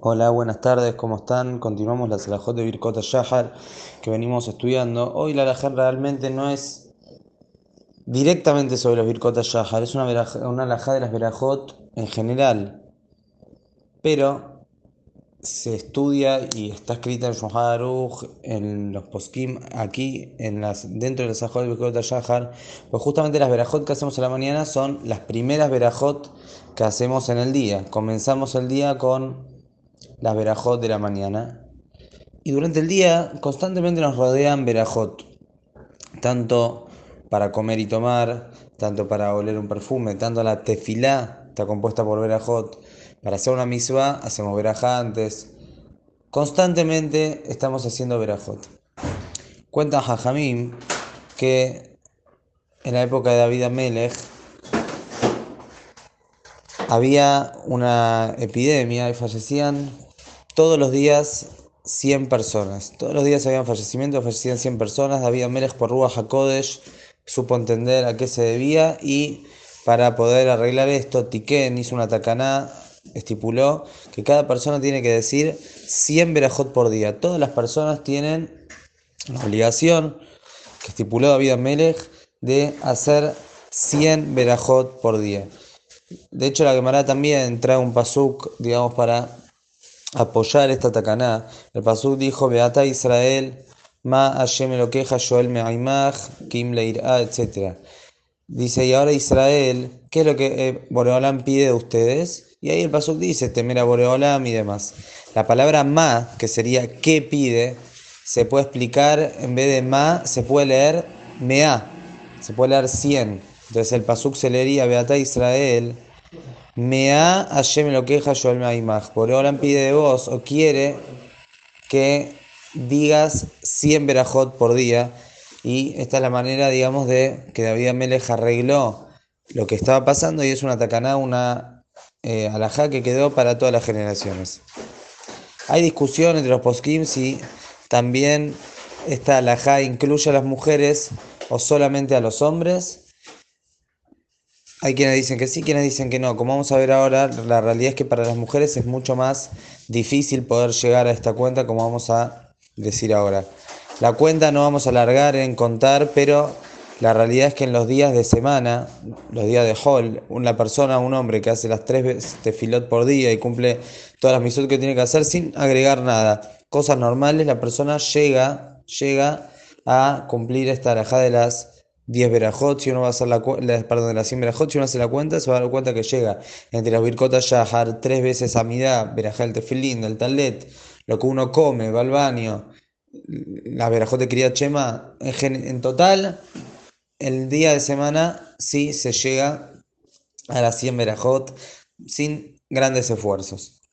Hola, buenas tardes, ¿cómo están? Continuamos la Salahot de Birkota Shahar que venimos estudiando. Hoy la alajá realmente no es directamente sobre los Birkota Shahar, es una, una alajá de las Berajot en general, pero se estudia y está escrita en Shulchan en los poskim, aquí en las, dentro de la Salahot de Birkota Shahar, pues justamente las Berajot que hacemos a la mañana son las primeras Berajot que hacemos en el día. Comenzamos el día con las verajot de la mañana. Y durante el día constantemente nos rodean verajot, tanto para comer y tomar, tanto para oler un perfume, tanto la tefilá está compuesta por verajot. Para hacer una misma hacemos verajá antes. Constantemente estamos haciendo verajot. Cuenta Jajamim que en la época de David Amelech había una epidemia y fallecían todos los días 100 personas. Todos los días habían fallecimientos, fallecían 100 personas. David Amelech por Ruach HaKodesh supo entender a qué se debía y para poder arreglar esto, Tiken hizo una tacaná, estipuló que cada persona tiene que decir 100 verajot por día. Todas las personas tienen la obligación que estipuló David Amelech de hacer 100 verajot por día. De hecho, la Gemara también trae un pasuk, digamos, para apoyar esta tacaná. El pasuk dijo, Beata Israel, Ma Hashem lo queja, Joel Me'aimach, Kim Leirá, etc. Dice, y ahora Israel, ¿qué es lo que eh, Boreolam pide de ustedes? Y ahí el pasuk dice, temer a Boreolam y demás. La palabra Ma, que sería ¿qué pide? Se puede explicar, en vez de Ma, se puede leer Mea, se puede leer 100. Entonces el pasuk se leería, Beata Israel, Mea Hashem lo queja Joel Me'aimach. Boreolam pide de vos o quiere que digas 100 verajot por día. Y esta es la manera, digamos, de que David Amelech arregló lo que estaba pasando y es una tacaná, una eh, alajá que quedó para todas las generaciones. Hay discusión entre los poskim si también esta alajá incluye a las mujeres o solamente a los hombres. Hay quienes dicen que sí, quienes dicen que no. Como vamos a ver ahora, la realidad es que para las mujeres es mucho más difícil poder llegar a esta cuenta, como vamos a decir ahora. La cuenta no vamos a alargar en contar, pero la realidad es que en los días de semana, los días de Hall, una persona, un hombre que hace las tres tefilot por día y cumple todas las misot que tiene que hacer sin agregar nada, cosas normales, la persona llega, llega a cumplir esta alajá de las 10 verajot, si uno va a hacer la, la perdón, las 100 verajot, si uno hace la cuenta, se va a dar cuenta que llega entre las birkotas yahar tres veces a midá, verajá del tefilín, del talet, lo que uno come, va al baño, la verajot de Kriyat Shema, en, en total, el día de semana sí se llega a las 100 verajot sin grandes esfuerzos.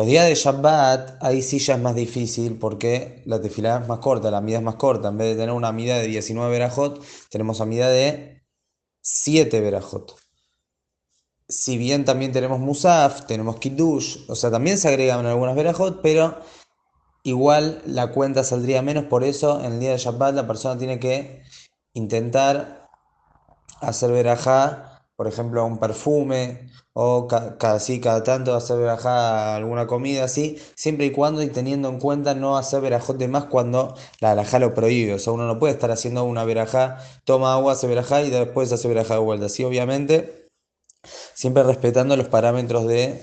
Los días de Shabbat, ahí sí ya es más difícil porque la tefilá es más corta, la mida es más corta. En vez de tener una mida de 19 verajot, tenemos a de 7 verajot. Si bien también tenemos Musaf, tenemos Kiddush, o sea, también se agregan algunas verajot, pero igual la cuenta saldría menos. Por eso, en el día de Shabbat, la persona tiene que intentar hacer verajá, por ejemplo, un perfume, o cada, cada, tanto hacer verajá alguna comida así, siempre y cuando y teniendo en cuenta no hacer verajot de más cuando la verajá lo prohíbe. O sea, uno no puede estar haciendo una verajá, toma agua, hace verajá y después hace verajá de vuelta. Así, obviamente, siempre respetando los parámetros de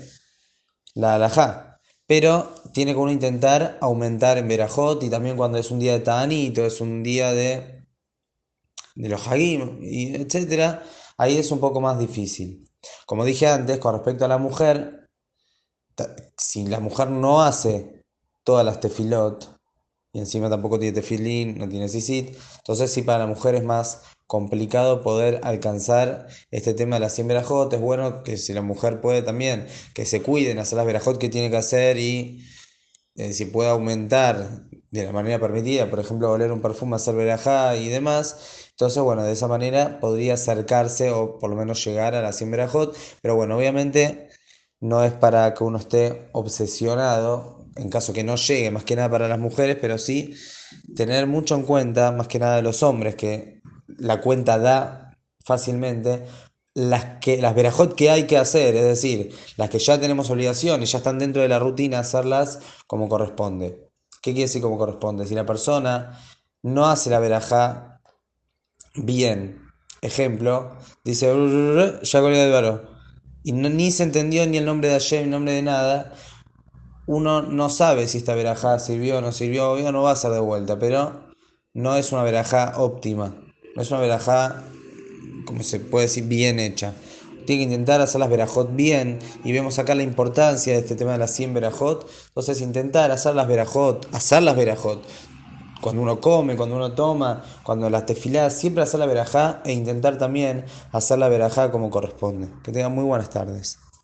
la alajá. Pero tiene que uno intentar aumentar en verajot y también cuando es un día de Ta'anito, es un día de, de los Hagim, y etcétera, ahí es un poco más difícil. Como dije antes, con respecto a la mujer, si la mujer no hace todas las tefilot, y encima tampoco tiene tefilín, no tiene sisit, entonces sí para la mujer es más complicado poder alcanzar este tema de las 100 verajot. Es bueno que si la mujer puede también, que se cuiden, hacer las verajot que tiene que hacer y eh, si puede aumentar de la manera permitida, por ejemplo, oler un perfume, hacer verajá y demás. Entonces, bueno, de esa manera podría acercarse o por lo menos llegar a la 100 verajot. Pero bueno, obviamente no es para que uno esté obsesionado, en caso que no llegue, más que nada para las mujeres, pero sí tener mucho en cuenta, más que nada de los hombres, que la cuenta da fácilmente, las, que, las verajot que hay que hacer, es decir, las que ya tenemos obligación y ya están dentro de la rutina, hacerlas como corresponde. ¿Qué quiere decir como corresponde? Si la persona no hace la verajá bien, ejemplo, dice, ya con el y ni se entendió ni el nombre de Hashem, ni el nombre de nada, uno no sabe si esta verajá sirvió o no sirvió, o no va a ser de vuelta, pero no es una verajá óptima, no es una verajá como se puede decir, bien hecha. Tiene que intentar hacer las verajot bien y vemos acá la importancia de este tema de las 100 verajot. Entonces intentar hacer las verajot, hacer las verajot, cuando uno come, cuando uno toma, cuando las tefilas, siempre hacer la verajá e intentar también hacer la verajá como corresponde. Que tengan muy buenas tardes.